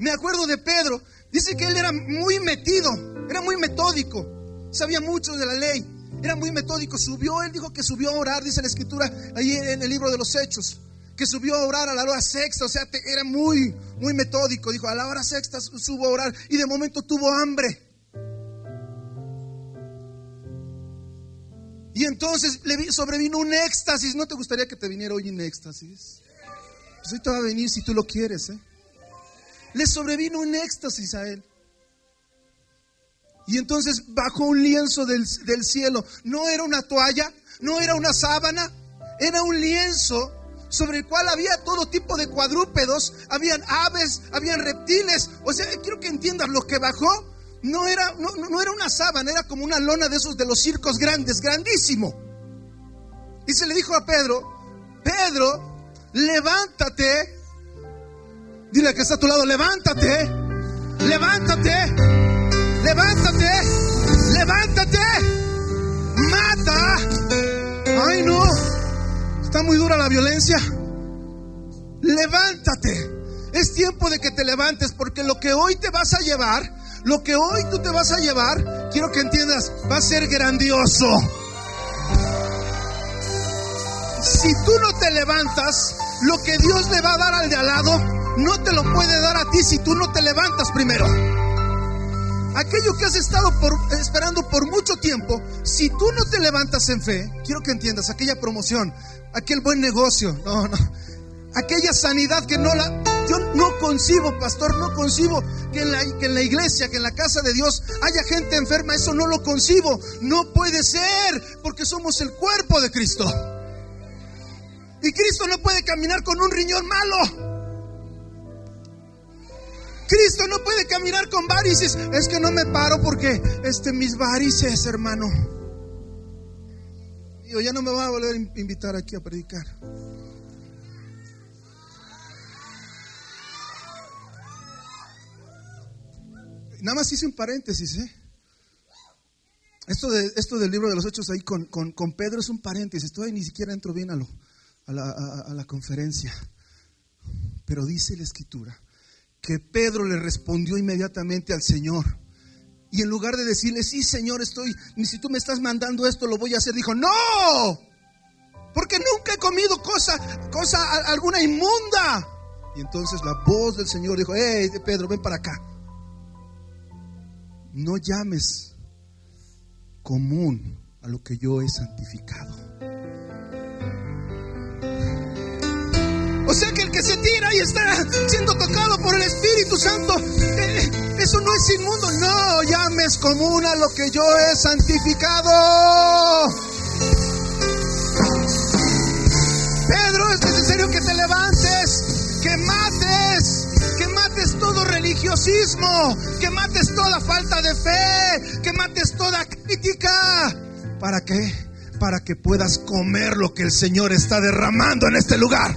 Me acuerdo de Pedro. Dice que él era muy metido, era muy metódico. Sabía mucho de la ley. Era muy metódico. Subió, él dijo que subió a orar, dice la escritura ahí en el libro de los Hechos. Que subió a orar a la hora sexta. O sea, era muy, muy metódico. Dijo, a la hora sexta subo a orar. Y de momento tuvo hambre. Y entonces le sobrevino un éxtasis. ¿No te gustaría que te viniera hoy un éxtasis? Pues hoy te va a venir si tú lo quieres. ¿eh? Le sobrevino un éxtasis a él. Y entonces bajó un lienzo del, del cielo. No era una toalla, no era una sábana, era un lienzo sobre el cual había todo tipo de cuadrúpedos, habían aves, habían reptiles. O sea, quiero que entiendas lo que bajó no era, no, era una sábana, era como una lona de esos de los circos grandes, grandísimo. Y se le dijo a Pedro, Pedro, levántate. Dile que está a tu lado, levántate, levántate, levántate, levántate, mata. Ay no, está muy dura la violencia. Levántate. Es tiempo de que te levantes porque lo que hoy te vas a llevar lo que hoy tú te vas a llevar, quiero que entiendas, va a ser grandioso. Si tú no te levantas, lo que Dios le va a dar al de al lado, no te lo puede dar a ti si tú no te levantas primero. Aquello que has estado esperando por mucho tiempo, si tú no te levantas en fe, quiero que entiendas, aquella promoción, aquel buen negocio, no, no, aquella sanidad que no la, yo no concibo, pastor, no concibo que en, la, que en la iglesia, que en la casa de Dios haya gente enferma. Eso no lo concibo. No puede ser, porque somos el cuerpo de Cristo. Y Cristo no puede caminar con un riñón malo. Cristo no puede caminar con varices. Es que no me paro porque este mis varices, hermano. Yo ya no me va a volver a invitar aquí a predicar. Nada más hice un paréntesis, ¿eh? Esto, de, esto del libro de los hechos ahí con, con, Pedro es un paréntesis. Todavía ni siquiera entro bien a, lo, a, la, a la conferencia. Pero dice la escritura que Pedro le respondió inmediatamente al Señor. Y en lugar de decirle, sí, Señor, estoy, ni si tú me estás mandando esto, lo voy a hacer, dijo, no, porque nunca he comido cosa, cosa alguna inmunda. Y entonces la voz del Señor dijo, hey, Pedro, ven para acá no llames común a lo que yo he santificado. O sea que el que se tira y está siendo tocado por el Espíritu Santo, eh, eso no es inmundo. No llames común a lo que yo he santificado. Pedro, es necesario que te levantes, que mates, que mates todo religiosismo, que mates toda falta de fe, que mates toda crítica. ¿Para qué? Para que puedas comer lo que el Señor está derramando en este lugar.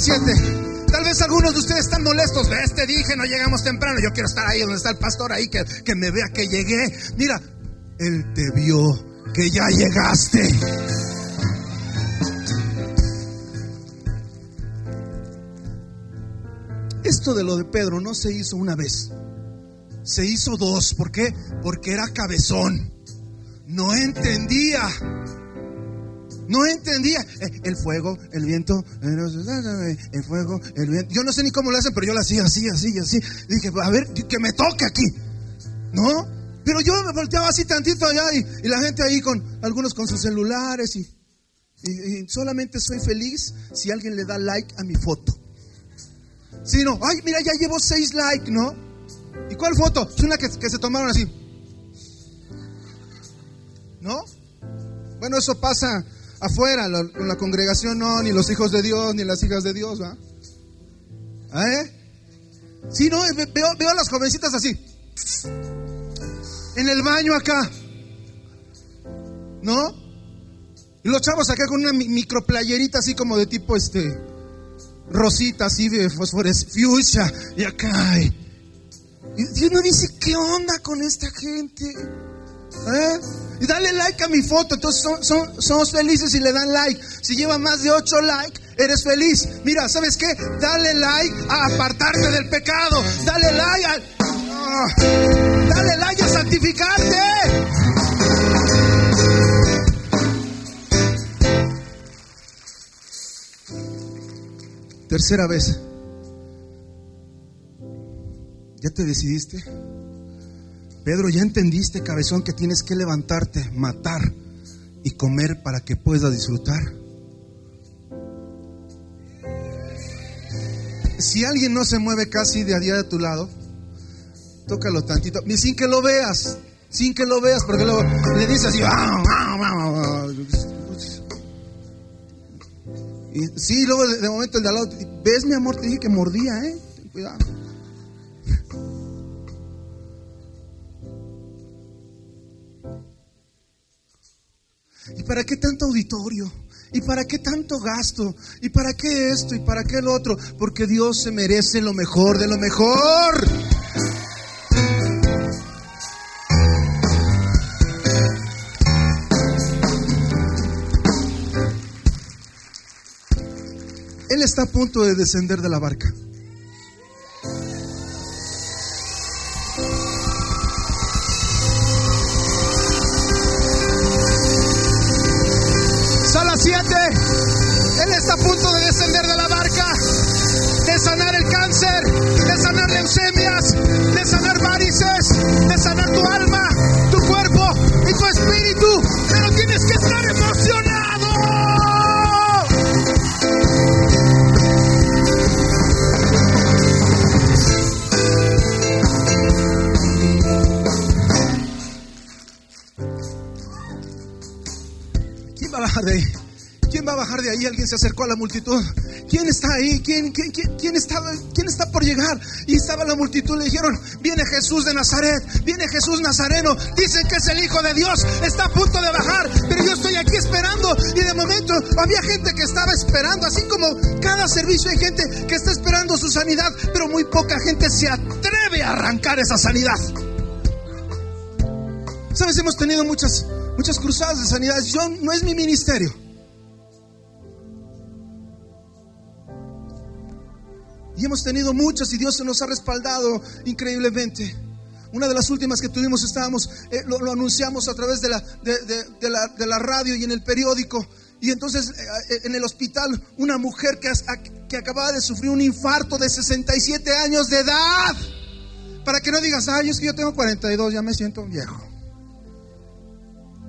Sala 7. Tal vez algunos de ustedes están molestos. Ves, te dije, no llegamos temprano. Yo quiero estar ahí donde está el pastor, ahí que, que me vea que llegué. Mira, él te vio que ya llegaste. Esto de lo de Pedro no se hizo una vez, se hizo dos. ¿Por qué? Porque era cabezón. No entendía. No entendía. Eh, el fuego, el viento, el fuego, el viento. Yo no sé ni cómo lo hacen, pero yo lo hacía así, así, así. Dije, a ver, que me toque aquí. ¿No? Pero yo me volteaba así tantito allá y, la gente ahí con algunos con sus celulares y, solamente soy feliz si alguien le da like a mi foto. Si no, ay, mira, ya llevo seis likes, ¿no? ¿Y cuál foto? Es una que, se tomaron así. ¿No? Bueno, eso pasa afuera, con la congregación no, ni los hijos de Dios, ni las hijas de Dios, ¿va? ¿Eh? Sí, no, veo, veo a las jovencitas así en el baño acá. ¿No? Y los chavos acá con una microplayerita así como de tipo este rosita así de fuchsia y acá. Y, uno dice, ¿qué onda con esta gente? ¿Eh? Y dale like a mi foto. Entonces son, somos felices y le dan like. Si lleva más de 8 likes, eres feliz. Mira, ¿sabes qué? Dale like a apartarte del pecado. Dale like a... Ah, dale like a santificarte. Tercera vez. ¿Ya te decidiste? Pedro, ¿ya entendiste, cabezón, que tienes que levantarte, matar y comer para que puedas disfrutar? Si alguien no se mueve casi de a día de tu lado, tócalo tantito, sin que lo veas, sin que lo veas, porque luego le dices así, y sí, luego de, momento el de al lado, ¿ves mi amor? Te dije que mordía, ¿eh? cuidado. ¿Y para qué tanto auditorio? ¿Y para qué tanto gasto? ¿Y para qué esto? ¿Y para qué lo otro? Porque Dios se merece lo mejor de lo mejor. Él está a punto de descender de la barca. ¿Quién va a bajar de ahí? Alguien se acercó a la multitud. ¿Quién está ahí? ¿Quién, quién, quién, estaba, ¿Quién está por llegar? Y estaba la multitud. Le dijeron, viene Jesús de Nazaret. Viene Jesús Nazareno. Dicen que es el Hijo de Dios. Está a punto de bajar. Pero yo estoy aquí esperando. Y de momento había gente que estaba esperando. Así como cada servicio hay gente que está esperando su sanidad. Pero muy poca gente se atreve a arrancar esa sanidad. Sabes, hemos tenido muchas muchas cruzadas de sanidad. Yo no es mi ministerio. Y hemos tenido muchas y Dios se nos ha respaldado increíblemente. Una de las últimas que tuvimos estábamos, eh, lo, anunciamos a través de la, de, la, de la, radio y en el periódico. Y entonces eh, en el hospital una mujer que, que acababa de sufrir un infarto de 67 años de edad. Para que no digas, ay, es que yo tengo 42, ya me siento viejo.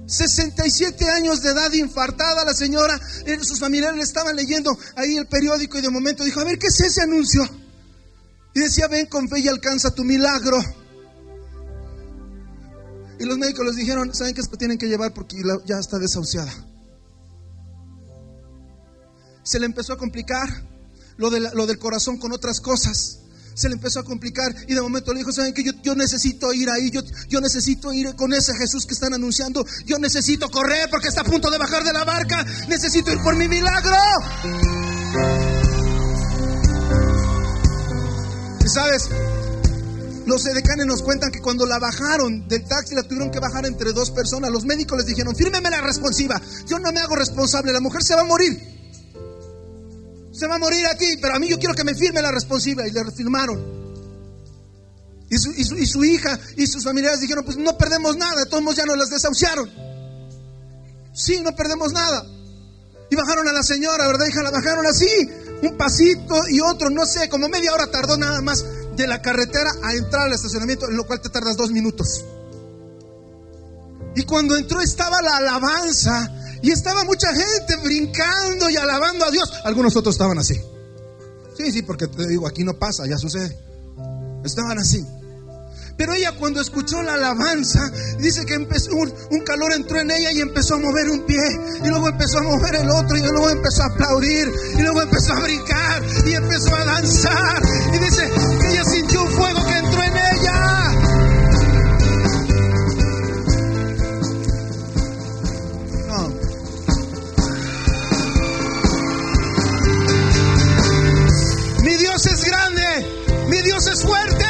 67 años de edad, infartada la señora, eh, sus familiares estaban leyendo ahí el periódico y de momento dijo, a ver, ¿qué es ese anuncio? Y decía, ven con fe y alcanza tu milagro. Y los médicos les dijeron, ¿saben que esto tienen que llevar porque ya está desahuciada? Se le empezó a complicar lo, de lo del corazón con otras cosas se le empezó a complicar y de momento le dijo, ¿saben que yo, yo necesito ir ahí? Yo, yo necesito ir con ese Jesús que están anunciando. Yo necesito correr porque está a punto de bajar de la barca. Necesito ir por mi milagro. Y sabes, los edecanes nos cuentan que cuando la bajaron del taxi la tuvieron que bajar entre dos personas. Los médicos les dijeron, fírmeme la responsiva. Yo no me hago responsable, la mujer se va a morir se va a morir aquí, pero a mí yo quiero que me firme la responsiva. Y le firmaron. Y su, hija y sus familiares dijeron, pues no perdemos nada, de todos modos ya nos las desahuciaron. Sí, no perdemos nada. Y bajaron a la señora, ¿verdad, hija? La bajaron así, un pasito y otro, no sé, como media hora tardó nada más de la carretera a entrar al estacionamiento, en lo cual te tardas dos minutos. Y cuando entró estaba la alabanza y estaba mucha gente brincando y alabando a Dios. Algunos otros estaban así. Sí, sí, porque te digo, aquí no pasa, ya sucede. Estaban así. Pero ella cuando escuchó la alabanza, dice que empezó un, un, calor entró en ella y empezó a mover un pie, y luego empezó a mover el otro, y luego empezó a aplaudir, y luego empezó a brincar, y empezó a danzar. Y dice que ella sintió un fuego que entró en ella. Dios es grande, mi Dios es fuerte.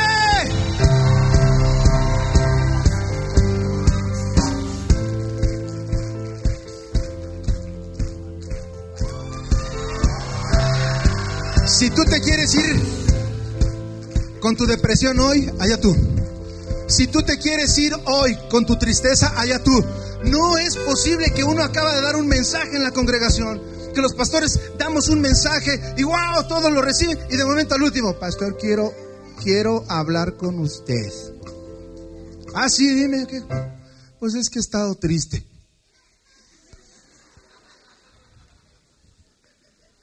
Si tú te quieres ir con tu depresión hoy, allá tú. Si tú te quieres ir hoy con tu tristeza, allá tú. No es posible que uno acaba de dar un mensaje en la congregación que los pastores damos un mensaje y wow, todos lo reciben y de momento al último, pastor, quiero quiero hablar con usted. Ah, sí, dime que pues es que he estado triste.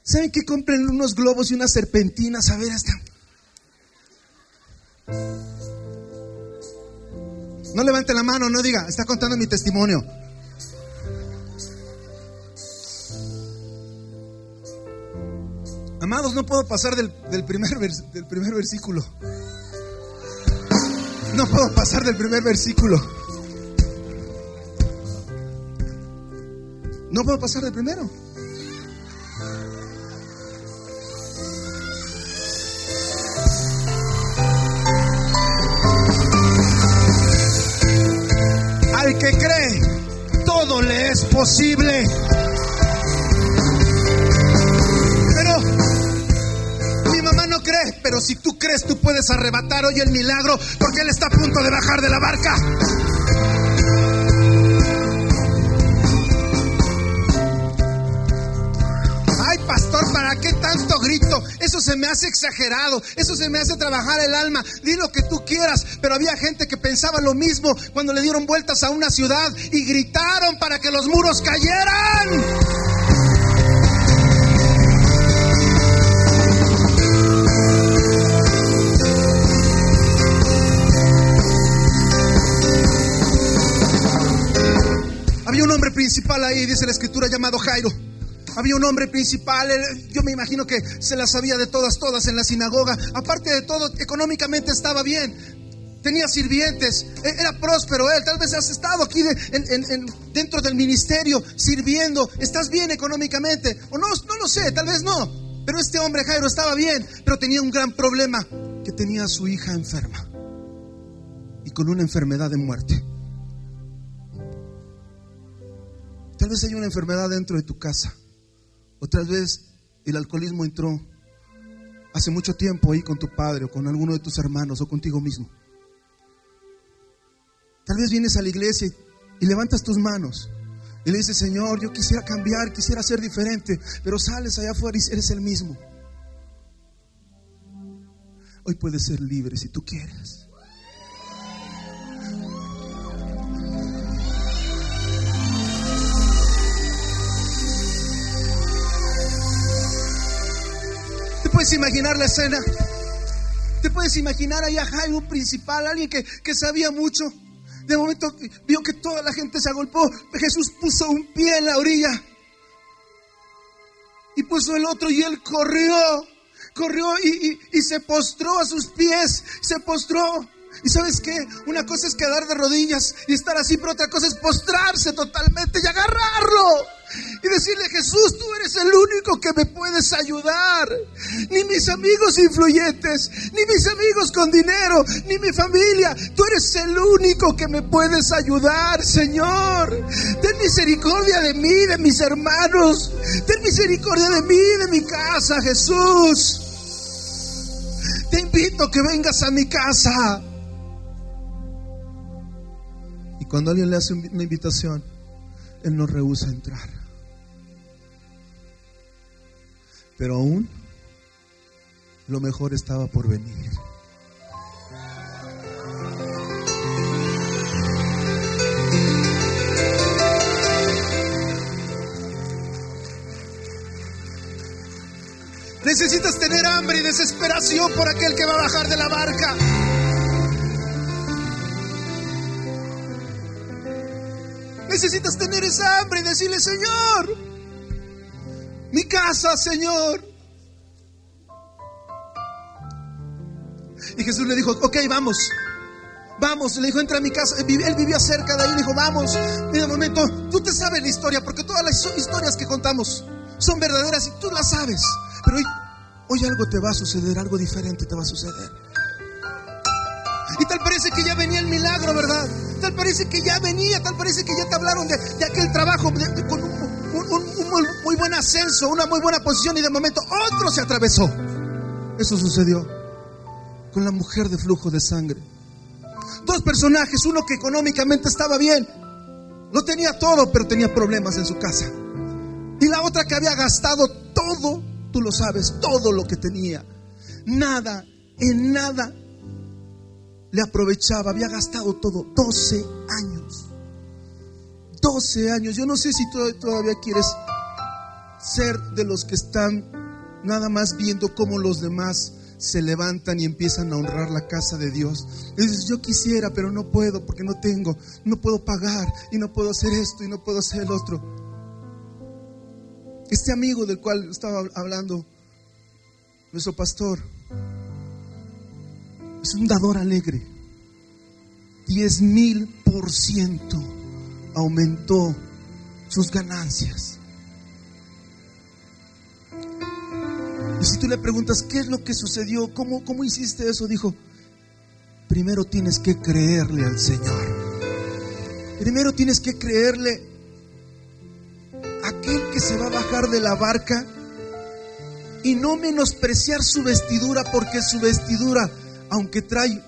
¿Saben que compren unos globos y unas serpentinas? A ver, hasta. No levante la mano, no diga, está contando mi testimonio. Amados, no puedo pasar del, primer, del primer versículo. No puedo pasar del primer versículo. No puedo pasar del primero. Al que cree, todo le es posible. Crees, tú puedes arrebatar hoy el milagro porque Él está a punto de bajar de la barca. ¿para qué tanto grito? Eso se me hace exagerado, eso se me hace trabajar el alma. Di lo que tú quieras, pero había gente que pensaba lo mismo cuando le dieron vueltas a una ciudad y gritaron para que los muros cayeran. Principal ahí, dice la escritura, llamado Jairo. Había un hombre principal, yo me imagino que se las sabía de todas, todas en la sinagoga. Aparte de todo, económicamente estaba bien. Tenía sirvientes, e, era próspero él. Tal vez has estado aquí dentro del ministerio sirviendo. Estás bien económicamente. O no, no lo sé, tal vez no. Pero este hombre Jairo estaba bien, pero tenía un gran problema, que tenía a su hija enferma y con una enfermedad de muerte. Tal vez hay una enfermedad dentro de tu casa otra vez el alcoholismo entró hace mucho tiempo ahí con tu padre o con alguno de tus hermanos o contigo mismo. Tal vez vienes a la iglesia y levantas tus manos y le dices, Señor, yo quisiera cambiar, quisiera ser diferente, pero sales allá afuera y eres el mismo. Hoy puedes ser libre si tú quieres. Puedes imaginar la escena? ¿Te puedes imaginar ahí a Jairo, un principal, alguien que, que sabía mucho? De momento vio que toda la gente se agolpó. Jesús puso un pie en la orilla y puso el otro y él corrió, corrió y, y se postró a sus pies, se postró. Y sabes qué? Una cosa es quedar de rodillas y estar así, pero otra cosa es postrarse totalmente y agarrarlo. Y decirle, Jesús, tú eres el único que me puedes ayudar. Ni mis amigos influyentes, ni mis amigos con dinero, ni mi familia. Tú eres el único que me puedes ayudar, Señor. Ten misericordia de mí, de mis hermanos. Ten misericordia de mí, de mi casa, Jesús. Te invito a que vengas a mi casa. Cuando alguien le hace una invitación, Él no rehúsa entrar. Pero aún lo mejor estaba por venir. Necesitas tener hambre y desesperación por aquel que va a bajar de la barca. Necesitas tener esa hambre y decirle, Señor, mi casa, Señor. Y Jesús le dijo, ok, vamos. Vamos, le dijo, entra a mi casa. Él vivía cerca de ahí, le dijo, vamos. Y de momento, tú te sabes la historia, porque todas las historias que contamos son verdaderas y tú las sabes. Pero hoy, hoy algo te va a suceder, algo diferente te va a suceder. Y tal parece que ya venía el milagro, ¿verdad? Tal parece que ya venía, tal parece que ya te hablaron de, aquel trabajo con un, un, muy buen ascenso, una muy buena posición y de momento otro se atravesó. Eso sucedió con la mujer de flujo de sangre. Dos personajes, uno que económicamente estaba bien, no tenía todo, pero tenía problemas en su casa. Y la otra que había gastado todo, tú lo sabes, todo lo que tenía. Nada, en nada le aprovechaba, había gastado todo, 12 años. 12 años. Yo no sé si todavía quieres ser de los que están nada más viendo cómo los demás se levantan y empiezan a honrar la casa de Dios. Dices, yo quisiera, pero no puedo porque no tengo, no puedo pagar y no puedo hacer esto y no puedo hacer el otro. Este amigo del cual estaba hablando, nuestro pastor, es un dador alegre. Diez mil por ciento aumentó sus ganancias. Y si tú le preguntas, ¿qué es lo que sucedió? ¿Cómo, cómo hiciste eso? Dijo, primero tienes que creerle al Señor. Primero tienes que creerle a aquel que se va a bajar de la barca y no menospreciar su vestidura porque su vestidura, aunque trae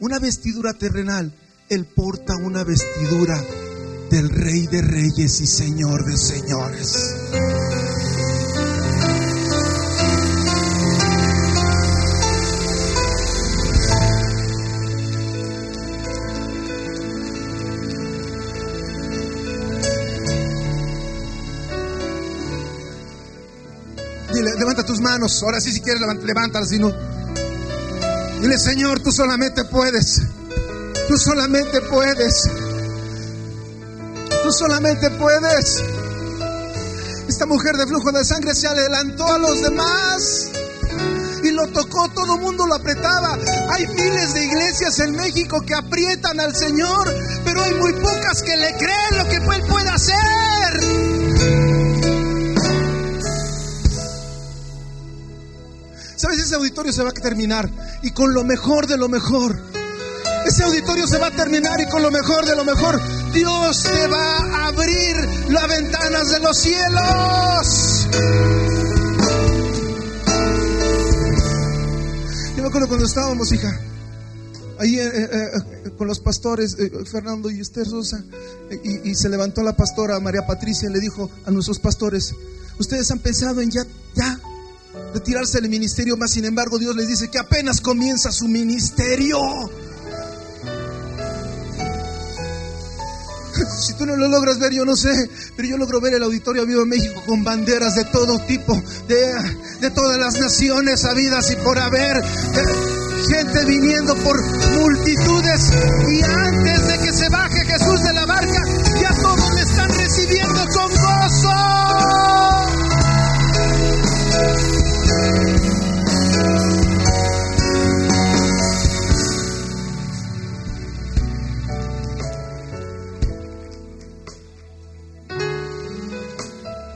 una vestidura terrenal, él porta una vestidura del Rey de Reyes y Señor de Señores. levanta tus manos. Ahora sí, si quieres, levántalas. Si no, dile, Señor, tú solamente puedes. Tú solamente puedes. Tú solamente puedes. Esta mujer de flujo de sangre se adelantó a los demás y lo tocó, todo el mundo lo apretaba. Hay miles de iglesias en México que aprietan al Señor, pero hay muy pocas que le creen lo que Él puede hacer. ¿Sabes? Ese auditorio se va a terminar y con lo mejor de lo mejor. Ese auditorio se va a terminar y con lo mejor de lo mejor. Dios te va a abrir las ventanas de los cielos. Yo me acuerdo cuando estábamos, hija, ahí eh, eh, eh, con los pastores, Fernando y Esther Sosa, y, y, se levantó la pastora María Patricia y le dijo a nuestros pastores, ustedes han pensado en ya, ya, retirarse del ministerio, más sin embargo Dios les dice que apenas comienza su ministerio. Si tú no lo logras ver, yo no sé, pero yo logro ver el Auditorio Vivo México con banderas de todo tipo, de, de todas las naciones habidas y por haber. Gente viniendo por multitudes y antes de que se baje Jesús de la barca, ya todos le están recibiendo con gozo.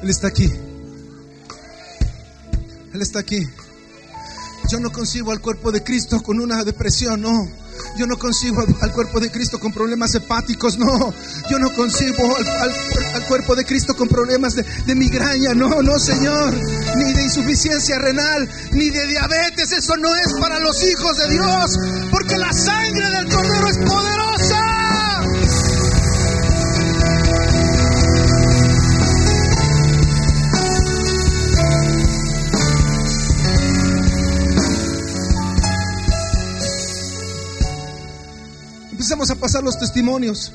Él está aquí. Él está aquí. Yo no concibo al cuerpo de Cristo con una depresión, no. Yo no concibo al, cuerpo de Cristo con problemas hepáticos, no. Yo no concibo al, cuerpo de Cristo con problemas de, de, migraña, no, no, Señor. Ni de insuficiencia renal, ni de diabetes. Eso no es para los hijos de Dios. Porque la sangre del Cordero es poderosa. Empezamos a pasar los testimonios.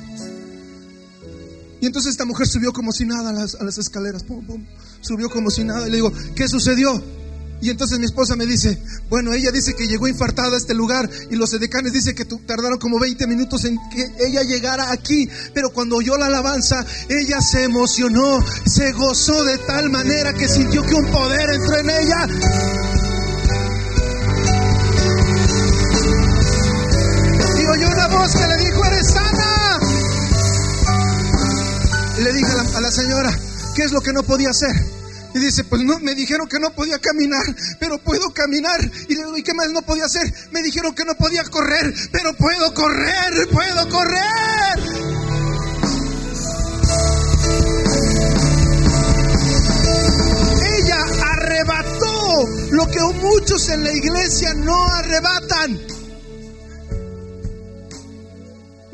Y entonces esta mujer subió como si nada a las, escaleras. subió como si nada. Y le digo, ¿qué sucedió? Y entonces mi esposa me dice, bueno, ella dice que llegó infartada a este lugar y los edecanes dicen que tardaron como 20 minutos en que ella llegara aquí. Pero cuando oyó la alabanza, ella se emocionó, se gozó de tal manera que sintió que un poder entró en ella. Le dije a la, señora, ¿qué es lo que no podía hacer? Y dice, pues no, me dijeron que no podía caminar, pero puedo caminar. Y le digo, ¿y qué más no podía hacer? Me dijeron que no podía correr, pero puedo correr, puedo correr. Ella arrebató lo que muchos en la iglesia no arrebatan.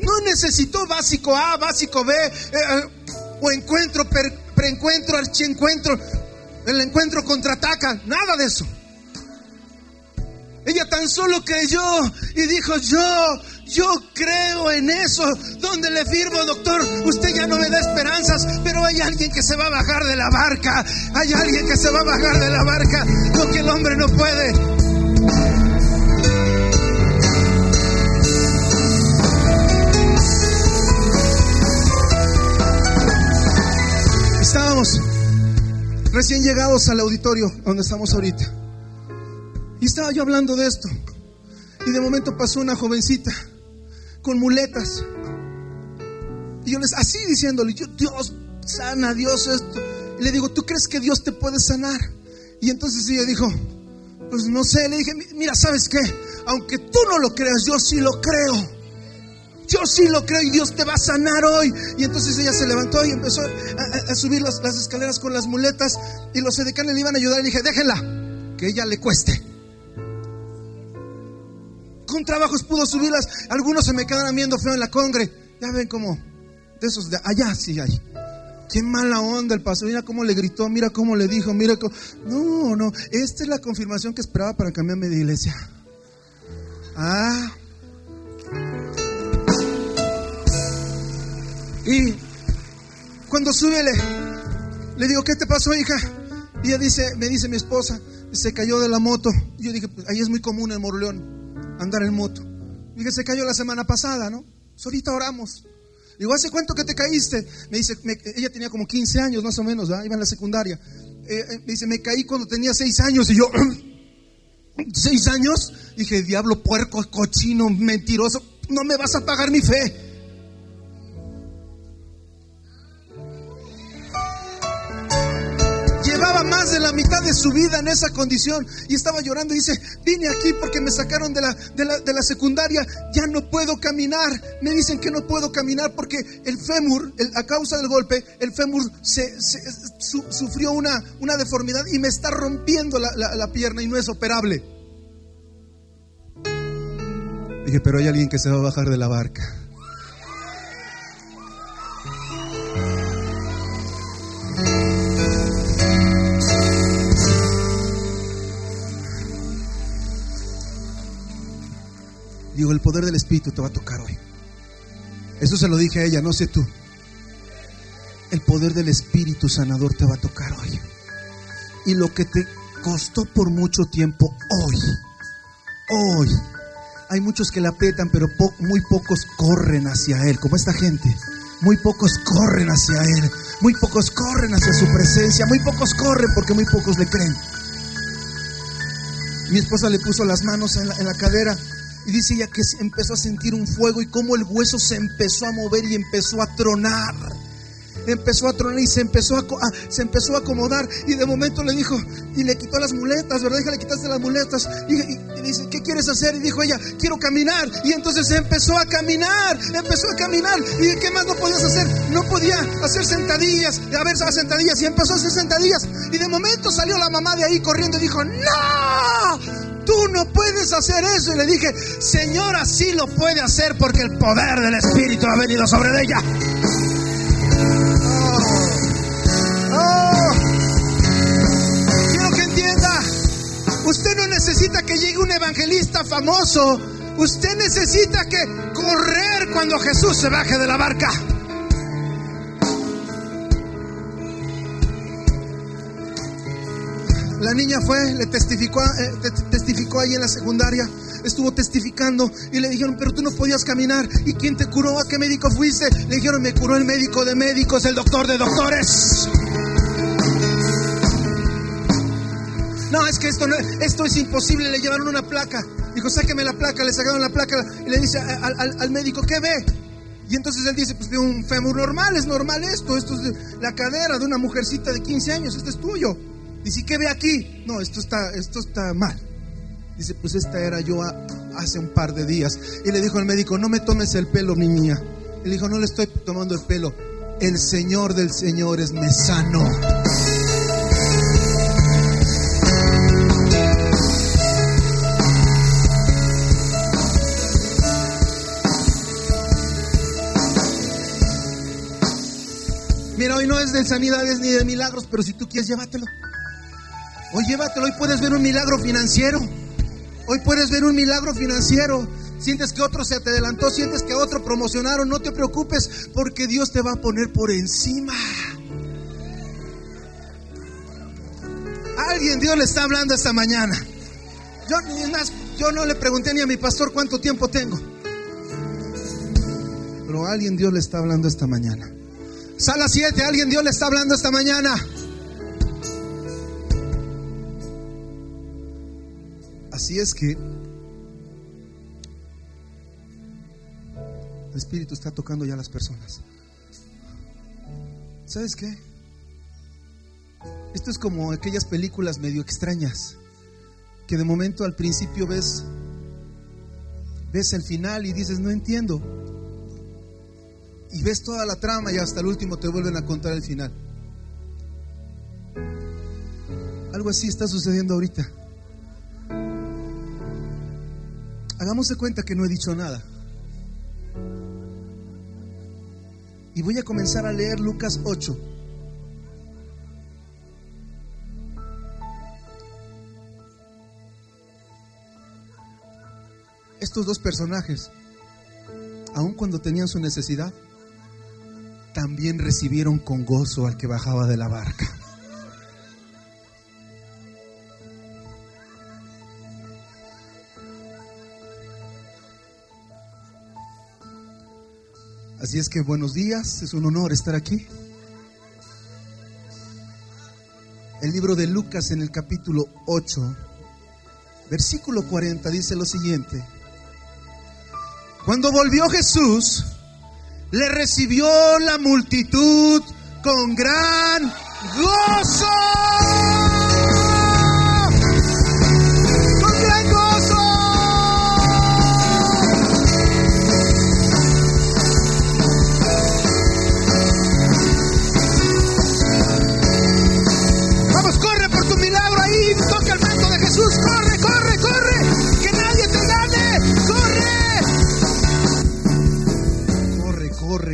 No necesito básico A, básico B, eh, o encuentro, preencuentro, archiencuentro, el encuentro contraataca, nada de eso. Ella tan solo creyó y dijo, yo, yo creo en eso. Donde le firmo, doctor, usted ya no me da esperanzas, pero hay alguien que se va a bajar de la barca. Hay alguien que se va a bajar de la barca, lo que el hombre no puede. Estábamos recién llegados al auditorio donde estamos ahorita. Y estaba yo hablando de esto. Y de momento pasó una jovencita con muletas. Y yo les, así diciéndole, yo, Dios sana, Dios esto. Y le digo, ¿tú crees que Dios te puede sanar? Y entonces ella dijo, pues no sé, le dije, mira, ¿sabes qué? Aunque tú no lo creas, yo sí lo creo. Yo sí lo creo y Dios te va a sanar hoy. Y entonces ella se levantó y empezó a, subir las, escaleras con las muletas. Y los edecanes le iban a ayudar. Y dije, déjenla, que ella le cueste con trabajos pudo subirlas. Algunos se me quedaron viendo feo en la congre. Ya ven como de esos de allá sí hay. Qué mala onda el pastor. Mira cómo le gritó, mira cómo le dijo, mira cómo. No, no. Esta es la confirmación que esperaba para cambiarme de iglesia. Ah. Y cuando sube le, digo, ¿qué te pasó, hija? Y ella dice, me dice mi esposa, se cayó de la moto. Yo dije, pues ahí es muy común en Morleón andar en moto. Dije, se cayó la semana pasada, ¿no? Pues ahorita oramos. Digo, ¿hace cuánto que te caíste? Me dice, ella tenía como 15 años más o menos, ¿verdad? Iba en la secundaria. Eh, eh, me dice, me caí cuando tenía 6 años. Y yo, ¿6 años? Dije, diablo, puerco, cochino, mentiroso, no me vas a pagar mi fe. Más de la mitad de su vida en esa condición y estaba llorando y dice, vine aquí porque me sacaron de la, de la, secundaria, ya no puedo caminar. Me dicen que no puedo caminar porque el fémur, a causa del golpe, el fémur se, sufrió una, una deformidad y me está rompiendo la, la pierna y no es operable. Dije, pero hay alguien que se va a bajar de la barca. Digo, el poder del Espíritu te va a tocar hoy. Eso se lo dije a ella, no sé tú. El poder del Espíritu sanador te va a tocar hoy. Y lo que te costó por mucho tiempo, hoy, hoy, hay muchos que la apretan, pero muy pocos corren hacia Él, como esta gente. Muy pocos corren hacia Él, muy pocos corren hacia su presencia, muy pocos corren porque muy pocos le creen. Mi esposa le puso las manos en la, en la cadera y dice ella que empezó a sentir un fuego y como el hueso se empezó a mover y empezó a tronar. Empezó a tronar y se empezó a, se empezó a acomodar. Y de momento le dijo, y le quitó las muletas, ¿verdad? Hija, le quitaste las muletas. Y, dice, ¿qué quieres hacer? Y dijo ella, quiero caminar. Y entonces empezó a caminar, empezó a caminar. ¿Y qué más no podías hacer? No podía hacer sentadillas. A ver, hacer sentadillas. Y empezó a hacer sentadillas. Y de momento salió la mamá de ahí corriendo y dijo, ¡No! Tú no puedes hacer eso. Y le dije, Señora, sí lo puede hacer porque el poder del Espíritu ha venido sobre ella. Oh, oh. Quiero que entienda, usted no necesita que llegue un evangelista famoso. Usted necesita que correr cuando Jesús se baje de la barca. La niña fue, le testificó, eh, testificó ahí en la secundaria, estuvo testificando y le dijeron, pero tú no podías caminar. ¿Y quién te curó? ¿A qué médico fuiste? Le dijeron, me curó el médico de médicos, el doctor de doctores. No, es que esto, no, esto es imposible. Le llevaron una placa. Dijo, sáqueme la placa. Le sacaron la placa y le dice al, médico, ¿qué ve? Y entonces él dice, pues de un fémur normal, es normal esto. Esto es la cadera de una mujercita de 15 años. Este es tuyo. Dice, ¿qué ve aquí? No, esto está, esto está mal. Dice, pues esta era yo hace un par de días. Y le dijo al médico, no me tomes el pelo, mi niña. Y le dijo, no le estoy tomando el pelo. El Señor del Señor es me sano. Mira, hoy no es de sanidades ni de milagros, pero si tú quieres, llévatelo. Hoy llévatelo, hoy puedes ver un milagro financiero. Hoy puedes ver un milagro financiero. Sientes que otro se te adelantó, sientes que otro promocionaron. No te preocupes porque Dios te va a poner por encima. Alguien Dios le está hablando esta mañana. Yo, yo no le pregunté ni a mi pastor cuánto tiempo tengo. Pero alguien Dios le está hablando esta mañana. Sala 7, alguien Dios le está hablando esta mañana. Así es que el Espíritu está tocando ya a las personas. ¿Sabes qué? Esto es como aquellas películas medio extrañas que de momento al principio ves ves el final y dices, "No entiendo." Y ves toda la trama y hasta el último te vuelven a contar el final. Algo así está sucediendo ahorita. Hagamos de cuenta que no he dicho nada. Y voy a comenzar a leer Lucas 8. Estos dos personajes, aun cuando tenían su necesidad, también recibieron con gozo al que bajaba de la barca. Así es que buenos días, es un honor estar aquí. El libro de Lucas en el capítulo 8, versículo 40 dice lo siguiente. Cuando volvió Jesús, le recibió la multitud con gran gozo.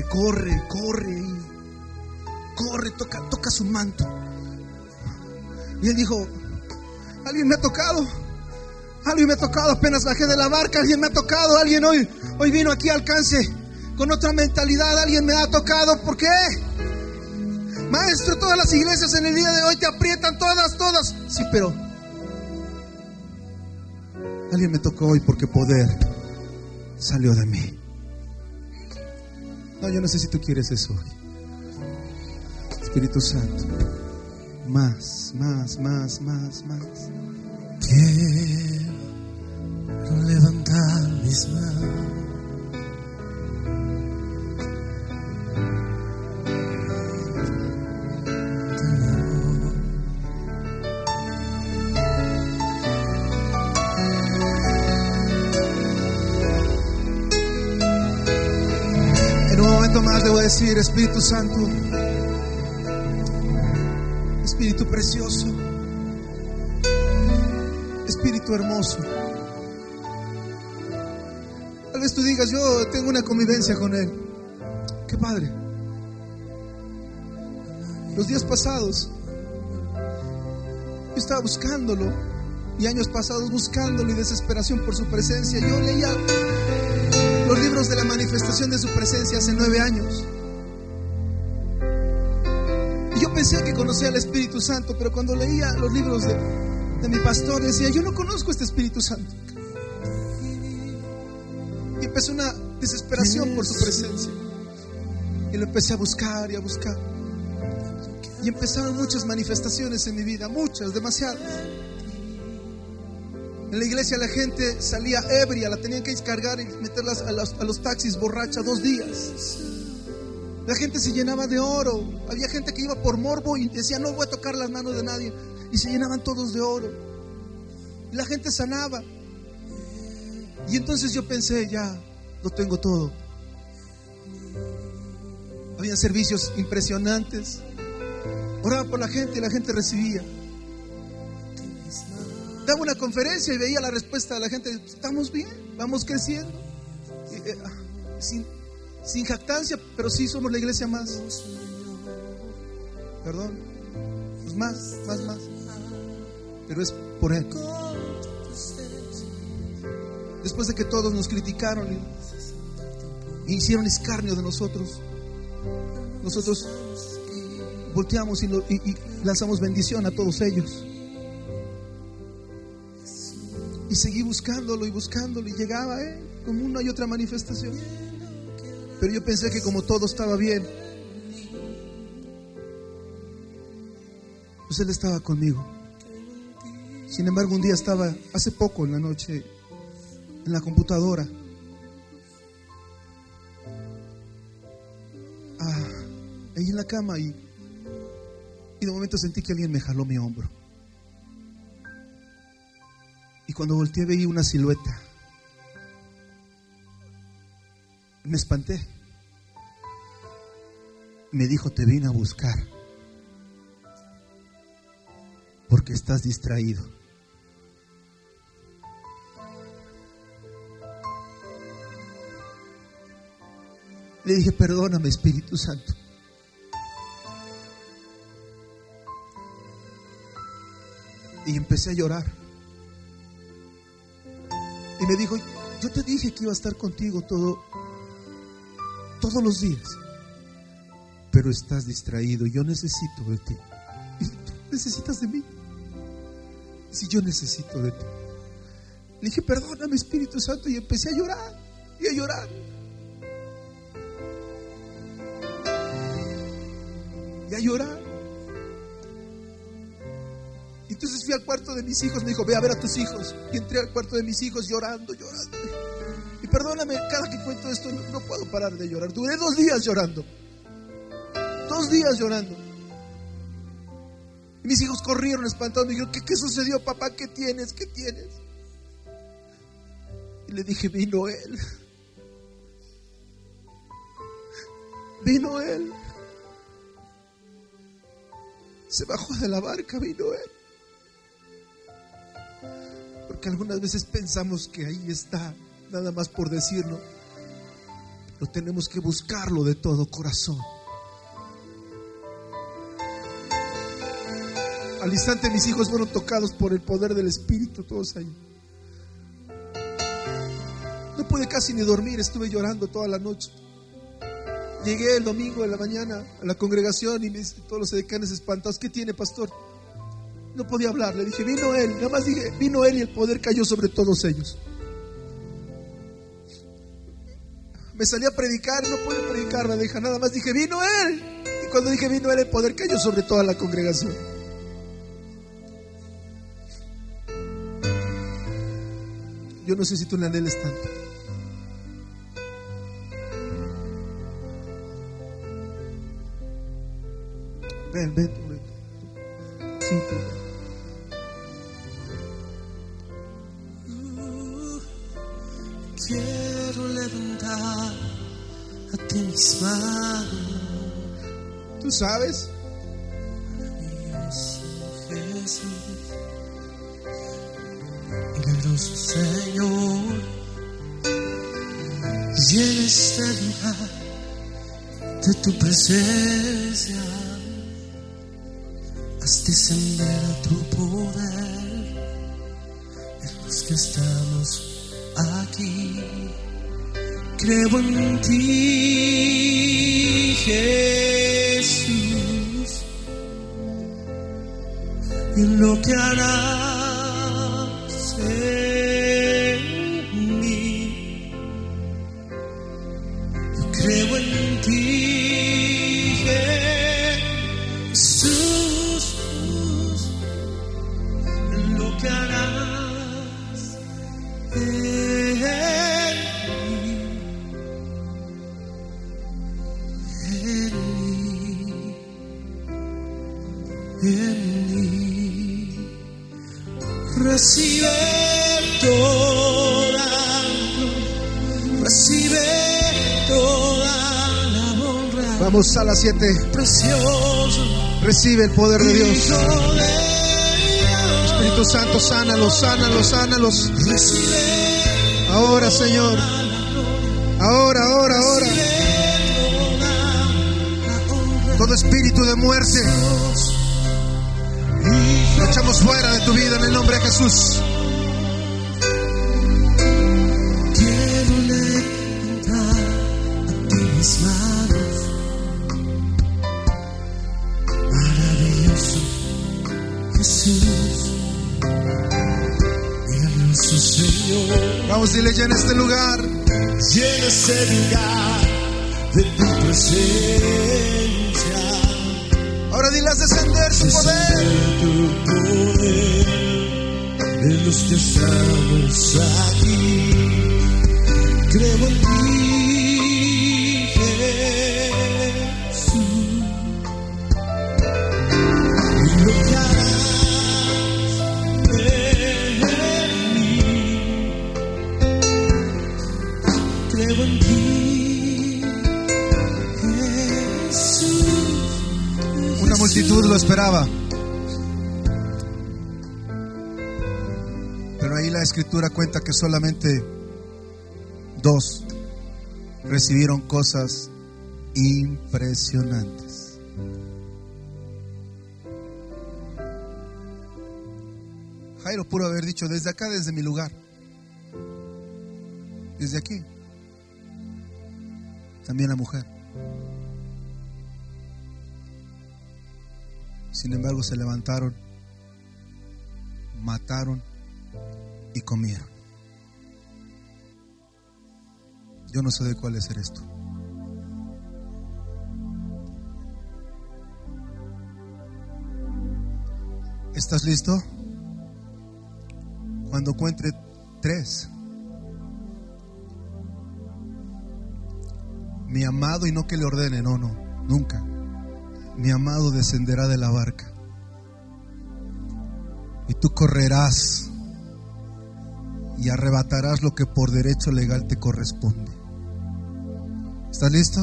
Corre, corre, corre, toca, toca su manto. Y él dijo, alguien me ha tocado, alguien me ha tocado, apenas bajé de la barca, alguien me ha tocado, alguien hoy, hoy vino aquí al alcance con otra mentalidad, alguien me ha tocado, ¿por qué? Maestro, todas las iglesias en el día de hoy te aprietan, todas, todas. Sí, pero alguien me tocó hoy porque poder salió de mí. No, yo no sé si tú quieres eso. Espíritu Santo, más, más, más, más, más. Quiero levantar mis manos. Decir, Espíritu Santo, Espíritu precioso, Espíritu hermoso. Tal vez tú digas, yo tengo una convivencia con Él. Qué padre. Los días pasados, yo estaba buscándolo y años pasados buscándolo y desesperación por su presencia. Yo leía los libros de la manifestación de su presencia hace nueve años. Conocía al Espíritu Santo, pero cuando leía los libros de, de mi pastor decía, yo no conozco este Espíritu Santo. Y empezó una desesperación por su presencia. Y lo empecé a buscar y a buscar. Y empezaron muchas manifestaciones en mi vida, muchas, demasiadas. En la iglesia la gente salía ebria, la tenían que descargar y meterlas a los, taxis borracha dos días. La gente se llenaba de oro. Había gente que iba por morbo y decía, no voy a tocar las manos de nadie. Y se llenaban todos de oro. Y la gente sanaba. Y entonces yo pensé, ya, lo tengo todo. Había servicios impresionantes. Oraba por la gente y la gente recibía daba una conferencia y veía la respuesta de la gente, estamos bien, vamos creciendo. Eh, ah, sin, sin jactancia, pero sí somos la iglesia más, perdón. Pues más, más, más. Pero es por Él. Después de que todos nos criticaron y, hicieron escarnio de nosotros, nosotros volteamos y, lo- y- y lanzamos bendición a todos ellos. Y seguí buscándolo y buscándolo y llegaba ¿eh? como una y otra manifestación. Pero yo pensé que como todo estaba bien, pues Él estaba conmigo. Sin embargo, un día estaba, hace poco en la noche, en la computadora. Ah, ahí en la cama y, y de momento sentí que alguien me jaló mi hombro. Y cuando volteé veí una silueta. Me espanté. Me dijo, te vine a buscar. Porque estás distraído. Le dije, perdóname Espíritu Santo. Y empecé a llorar. Y me dijo, yo te dije que iba a estar contigo todo, todos los días. Pero estás distraído. Yo necesito de ti. Tú necesitas de mí. Si yo necesito de ti. Le dije, perdóname Espíritu Santo. Y empecé a llorar. Y a llorar. Y a llorar. Entonces fui al cuarto de mis hijos, me dijo, ve a ver a tus hijos. Y entré al cuarto de mis hijos llorando, llorando. Cada que cuento esto no, no puedo parar de llorar. Duré dos días llorando. Dos días llorando. Y mis hijos corrieron espantados. Me dijeron, ¿qué, qué sucedió, papá? ¿Qué tienes? ¿Qué tienes? Y le dije, vino él. Vino él. Se bajó de la barca, vino él. Porque algunas veces pensamos que ahí está, nada más por decirlo. Pero tenemos que buscarlo de todo corazón. Al instante mis hijos fueron tocados por el poder del Espíritu, todos ahí. No pude casi ni dormir, estuve llorando toda la noche. Llegué el domingo de la mañana a la congregación y mis- todos los decanes espantados, ¿qué tiene, pastor? No podía hablar, le dije, vino él, nada más dije, vino él y el poder cayó sobre todos ellos. Me salí a predicar, no pude predicar, la deja, nada más dije, vino él. Y cuando dije, vino él, el poder cayó sobre toda la congregación. Yo no sé si tú le anheles tanto. Ven, ven, ven. Sí, tú. Mis manos, ¿Tú sabes? Milagroso Señor, llena este lugar de tu presencia. Haz descender a tu poder en los que estamos aquí. Creo en ti, Jesús, en lo que harás en mí, recibe toda, recibe toda la honra, Vamos a las 7. precioso Recibe el poder de Dios. Espíritu Santo, sánalos, sánalos, sánalos. Recibe Ahora, Señor. Ahora, ahora, ahora. Todo espíritu de muerte lo echamos fuera de tu vida en el nombre de Jesús. Quiero levantar a ti mis manos. Maravilloso Jesús. Glorioso Señor. Vamos, dile ya en este lugar. Llena ese lugar de tu presencia. Descender su poder. Poder de los que estamos aquí. Creo en ti, multitud lo esperaba. Pero ahí la escritura cuenta que solamente dos recibieron cosas impresionantes. Jairo pudo haber dicho, desde acá, desde mi lugar. Desde aquí. También la mujer. Sin embargo, se levantaron, mataron y comieron. Yo no sé de cuál es esto. ¿Estás listo? Cuando encuentre tres, mi amado y no que le ordene, no, no, nunca mi amado descenderá de la barca. Y tú correrás y arrebatarás lo que por derecho legal te corresponde. ¿Estás listo?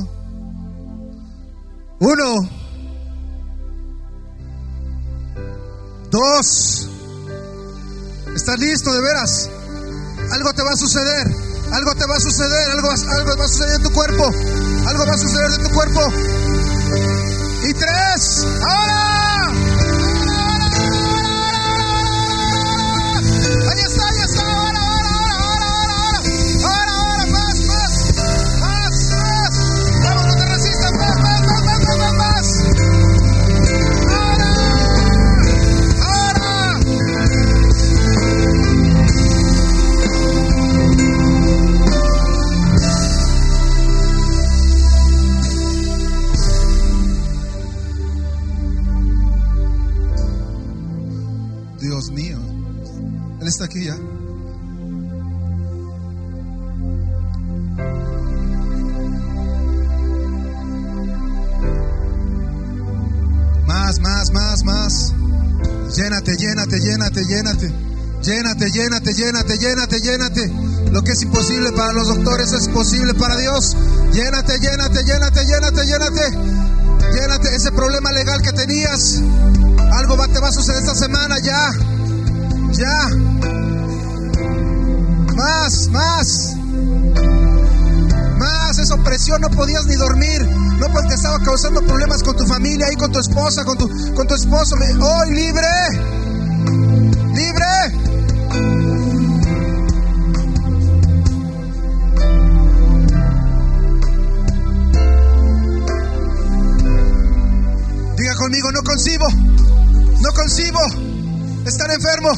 Uno. Dos. ¿Estás listo de veras? Algo te va a suceder. Algo te va a suceder. Algo, algo va a suceder en tu cuerpo. Algo va a suceder en tu cuerpo. Y tres. ¡Ahora! Aquí ya. Más, más, más, más. Llénate, llénate, llénate, llénate. Llénate, llénate, llénate, llénate, llénate. Lo que es imposible para los doctores es posible para Dios. Llénate, llénate, llénate, llénate, llénate. Llénate ese problema legal que tenías. Algo va, te va a suceder esta semana ya. Ya. Más, más. Más. Esa opresión no podías ni dormir. No porque te estaba causando problemas con tu familia y con tu esposa, con tu, con tu esposo. Hoy libre. Libre. Diga conmigo, no concibo. No concibo estar enfermo.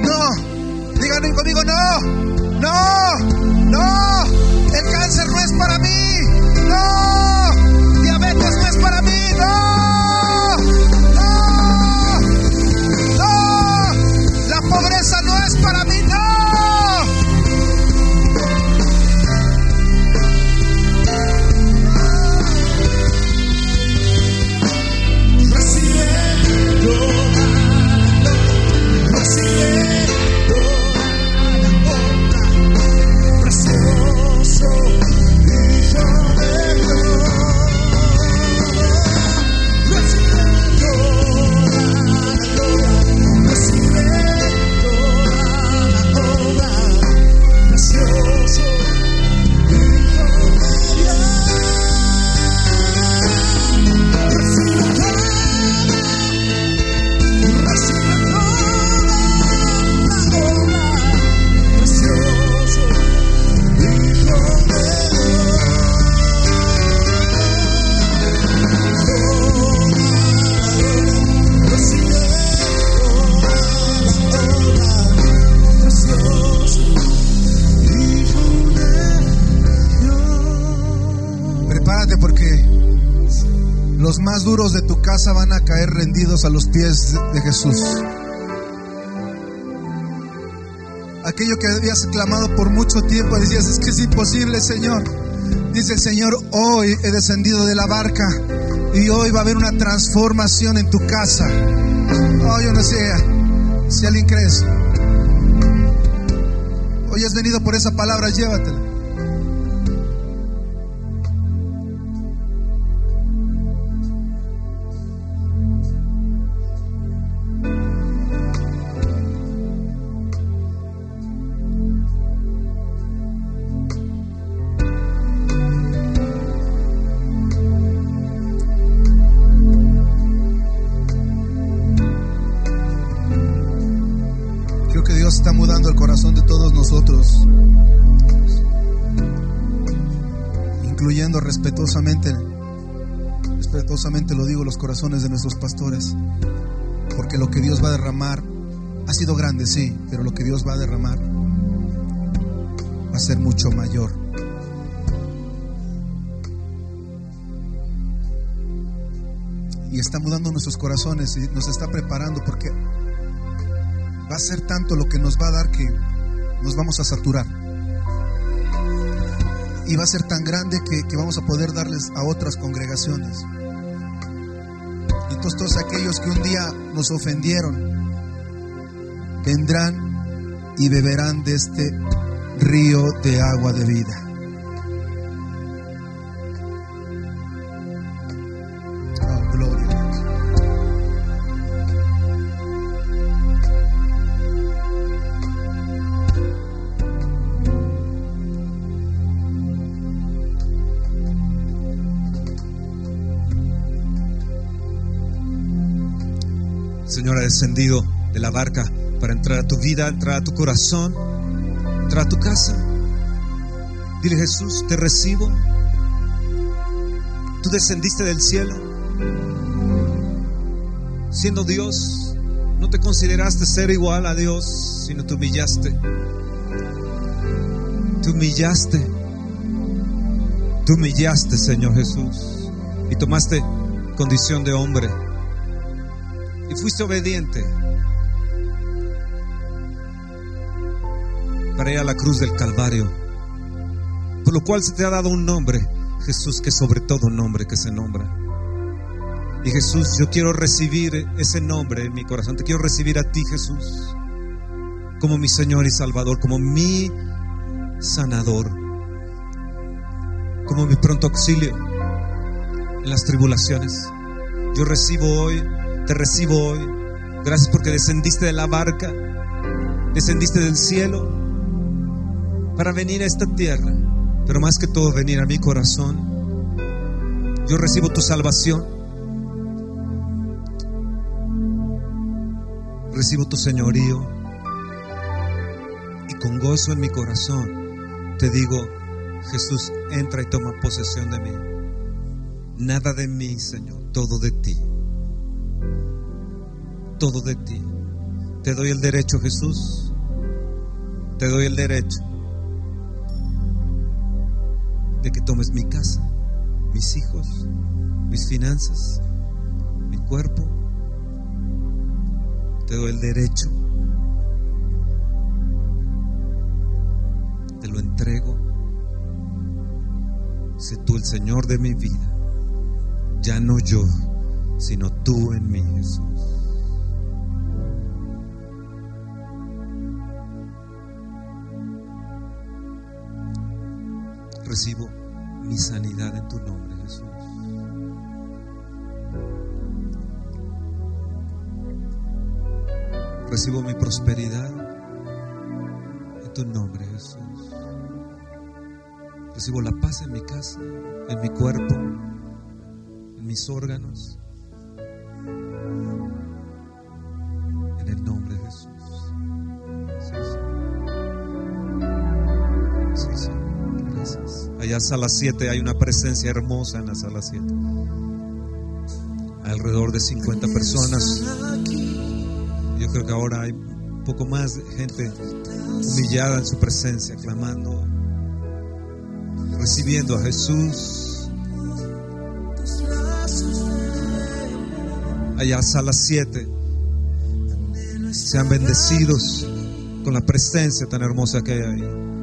No. Digan conmigo, no. No. No. El cáncer no es para mí. No. Diabetes no es para mí. No. No. No. La pobreza no es para mí. No. Van a caer rendidos a los pies de Jesús. Aquello que habías clamado por mucho tiempo, decías, es que es imposible, Señor. Dice el Señor, hoy he descendido de la barca y hoy va a haber una transformación en tu casa. Oh, yo no sé si alguien cree eso. Hoy has venido por esa palabra, llévatela. Respetuosamente, respetuosamente lo digo, los corazones de nuestros pastores, porque lo que Dios va a derramar ha sido grande, sí, pero lo que Dios va a derramar va a ser mucho mayor. Y está mudando nuestros corazones y nos está preparando porque va a ser tanto lo que nos va a dar que nos vamos a saturar. Y va a ser tan grande que, que vamos a poder darles a otras congregaciones. Entonces todos aquellos que un día nos ofendieron, vendrán y beberán de este río de agua de vida. Descendido de la barca para entrar a tu vida, entrar a tu corazón, entrar a tu casa. Dile Jesús, te recibo. Tú descendiste del cielo. Siendo Dios, no te consideraste ser igual a Dios, sino te humillaste. Te humillaste. Te humillaste, Señor Jesús. Y tomaste condición de hombre fuiste obediente para ir a la cruz del Calvario, por lo cual se te ha dado un nombre, Jesús, que sobre todo nombre que se nombra. Y Jesús, yo quiero recibir ese nombre en mi corazón, te quiero recibir a ti, Jesús, como mi Señor y Salvador, como mi sanador, como mi pronto auxilio en las tribulaciones. Yo recibo hoy te recibo hoy. Gracias porque descendiste de la barca, descendiste del cielo para venir a esta tierra, pero más que todo venir a mi corazón. Yo recibo tu salvación, recibo tu señorío y con gozo en mi corazón te digo, Jesús, entra y toma posesión de mí. Nada de mí, Señor, todo de ti todo de ti. Te doy el derecho, Jesús. Te doy el derecho de que tomes mi casa, mis hijos, mis finanzas, mi cuerpo. Te doy el derecho. Te lo entrego. Sé tú el Señor de mi vida. Ya no yo, sino tú en mí, Jesús. Recibo mi sanidad en tu nombre, Jesús. Recibo mi prosperidad en tu nombre, Jesús. Recibo la paz en mi casa, en mi cuerpo, en mis órganos. Allá sala 7 hay una presencia hermosa en la sala 7. Alrededor de 50 personas. Yo creo que ahora hay un poco más gente humillada en su presencia, clamando, recibiendo a Jesús. allá sala 7 sean bendecidos con la presencia tan hermosa que hay ahí.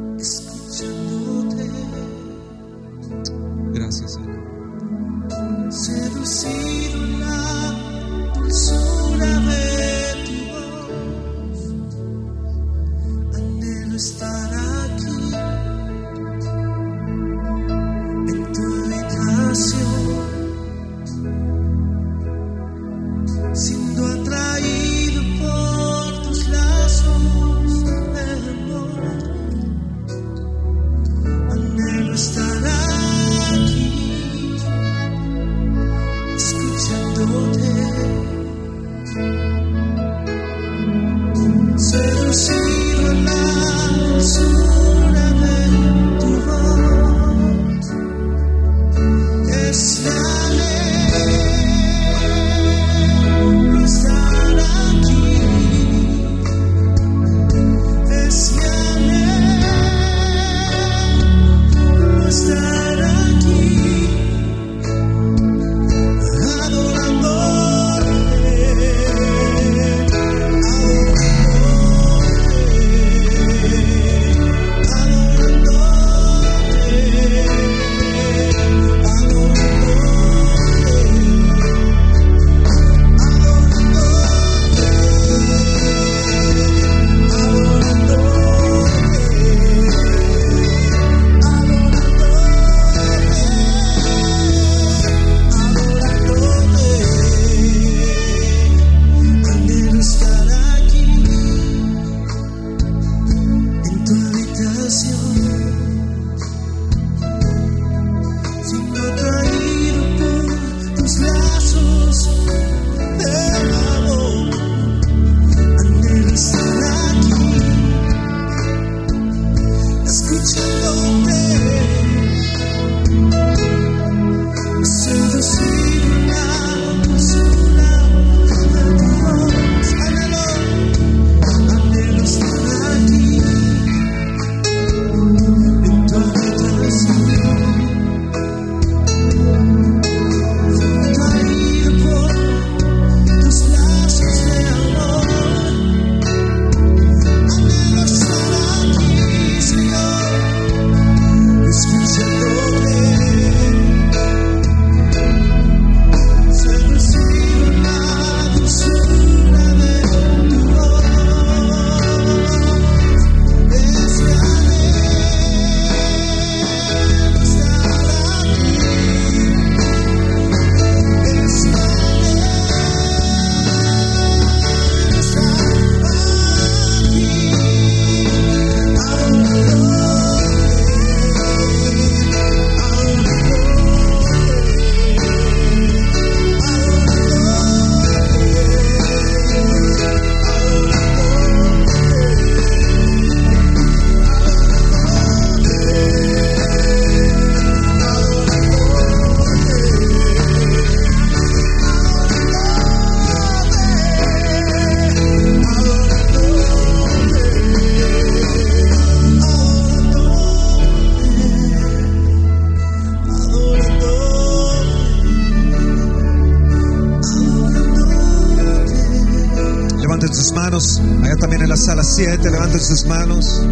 7, levanten sus manos.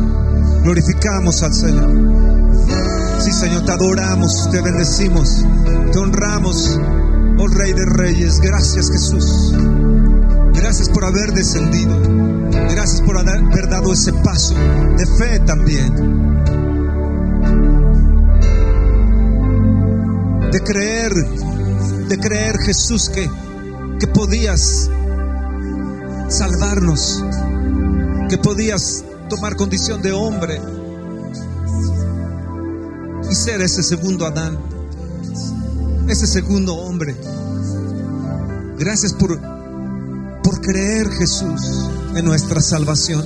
Glorificamos al Señor. Sí, Señor, te adoramos, te bendecimos, te honramos, oh Rey de Reyes. Gracias, Jesús. Gracias por haber descendido. Gracias por haber dado ese paso de fe también. De creer, de creer, Jesús, que, que podías salvarnos, que podías tomar condición de hombre y ser ese segundo Adán, ese segundo hombre. Gracias por, por creer, Jesús, en nuestra salvación,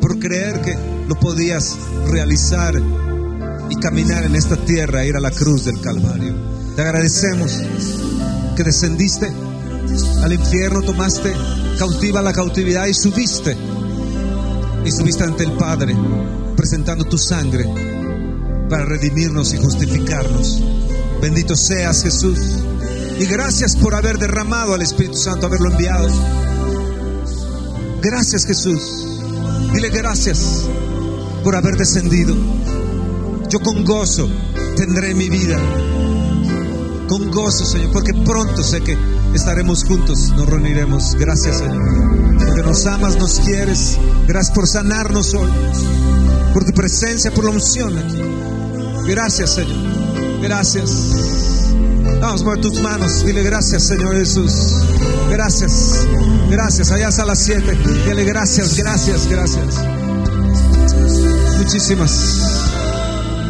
por creer que lo podías realizar y caminar en esta tierra, ir a la cruz del Calvario. Te agradecemos que descendiste al infierno, tomaste cautiva la cautividad y subiste. Y subiste ante el Padre, presentando tu sangre para redimirnos y justificarnos. Bendito seas Jesús. Y gracias por haber derramado al Espíritu Santo, haberlo enviado. Gracias Jesús. Dile gracias por haber descendido. Yo con gozo tendré mi vida. Con gozo, Señor, porque pronto sé que estaremos juntos, nos reuniremos. Gracias, Señor. Porque nos amas, nos quieres. Gracias por sanarnos hoy. Por tu presencia, por la unción aquí. Gracias, Señor. Gracias. Vamos, mueve tus manos. Dile gracias, Señor Jesús. Gracias. Gracias. Allá a las 7. Dile gracias, gracias, gracias. Muchísimas.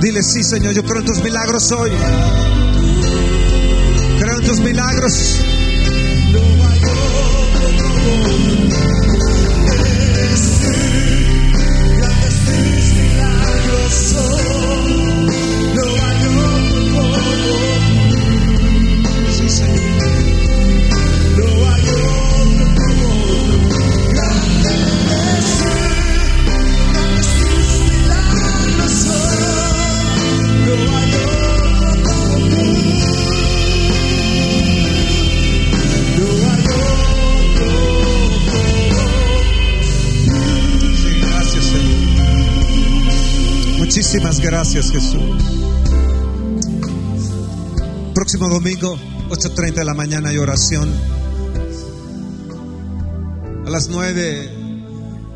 Dile sí, Señor. Yo creo en tus milagros hoy. Creo en tus milagros. Muchísimas gracias, Jesús. Próximo domingo, 8.30 de la mañana hay oración. A las 9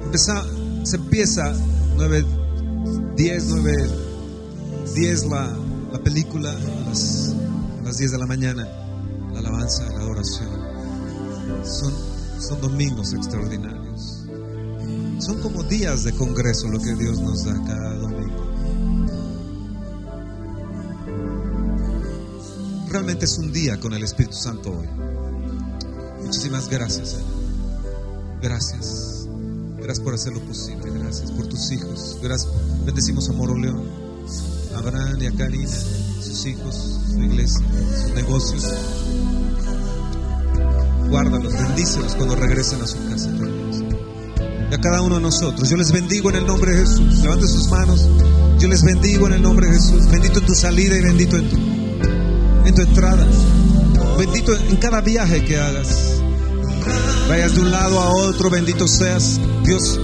empeza- se empieza 9, 10, 9, 10 la, la película. A las, a las 10 de la mañana la alabanza, la adoración. Son, son domingos extraordinarios. Son como días de congreso lo que Dios nos da cada domingo. Realmente es un día con el Espíritu Santo hoy. Muchísimas gracias. Gracias. Gracias por hacer lo posible. Gracias por tus hijos. Gracias. Bendecimos a Moro León, a Abraham y a Karina, sus hijos, su iglesia, sus negocios. Guárdalos, bendícelos cuando regresen a su casa y a cada uno de nosotros. Yo les bendigo en el nombre de Jesús. Levante sus manos. Yo les bendigo en el nombre de Jesús. Bendito en tu salida y bendito en tu, tu entrada. Bendito en cada viaje que hagas. Vayas de un lado a otro, bendito seas. Dios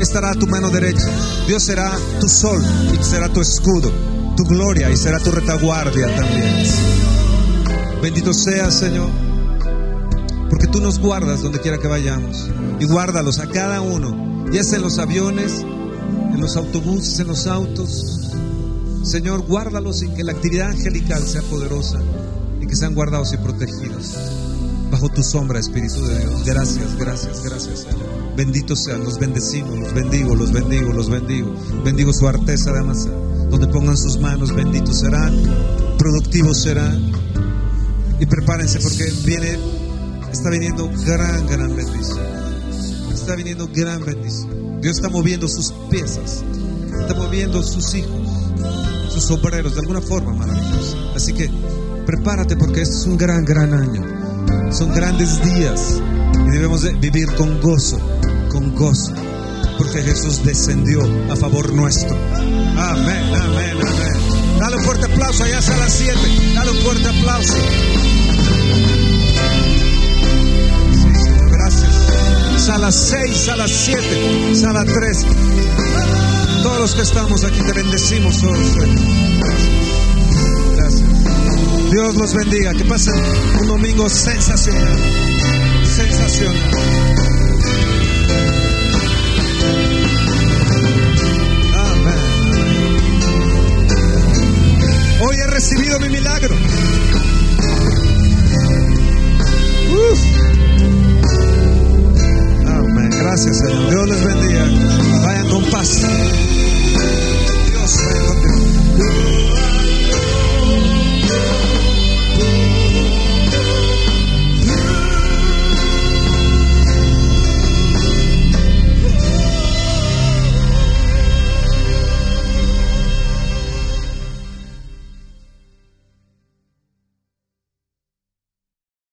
estará a tu mano derecha. Dios será tu sol y será tu escudo, tu gloria y será tu retaguardia también. Bendito seas, Señor porque tú nos guardas donde quiera que vayamos. Y guárdalos a cada uno, ya sea en los aviones, en los autobuses, en los autos. Señor, guárdalos y que la actividad angelical sea poderosa y que sean guardados y protegidos bajo tu sombra, Espíritu de Dios. Gracias, gracias, gracias, Señor. Benditos sean, los bendecimos, los bendigo, los bendigo, los bendigo. Bendigo su arteza de amasar. Donde pongan sus manos, benditos serán, productivos serán. Y prepárense porque viene está viniendo gran, gran bendición. Está viniendo gran bendición. Dios está moviendo sus piezas, está moviendo sus hijos, sus obreros de alguna forma maravillosa. Así que prepárate porque este es un gran, gran año. Son grandes días y debemos de vivir con gozo, con gozo, porque Jesús descendió a favor nuestro. Amén, amén, amén. Dale un fuerte aplauso allá a las 7. Dale un fuerte aplauso. Gracias. Sala 6, sala 7, sala 3. Todos los que estamos aquí te bendecimos todos. Señor. Gracias. Dios los bendiga. Que pasen un domingo sensacional. Sensacional. Amén. Hoy he recibido mi milagro. Uf. Amén. Gracias, Señor. Dios Christmas.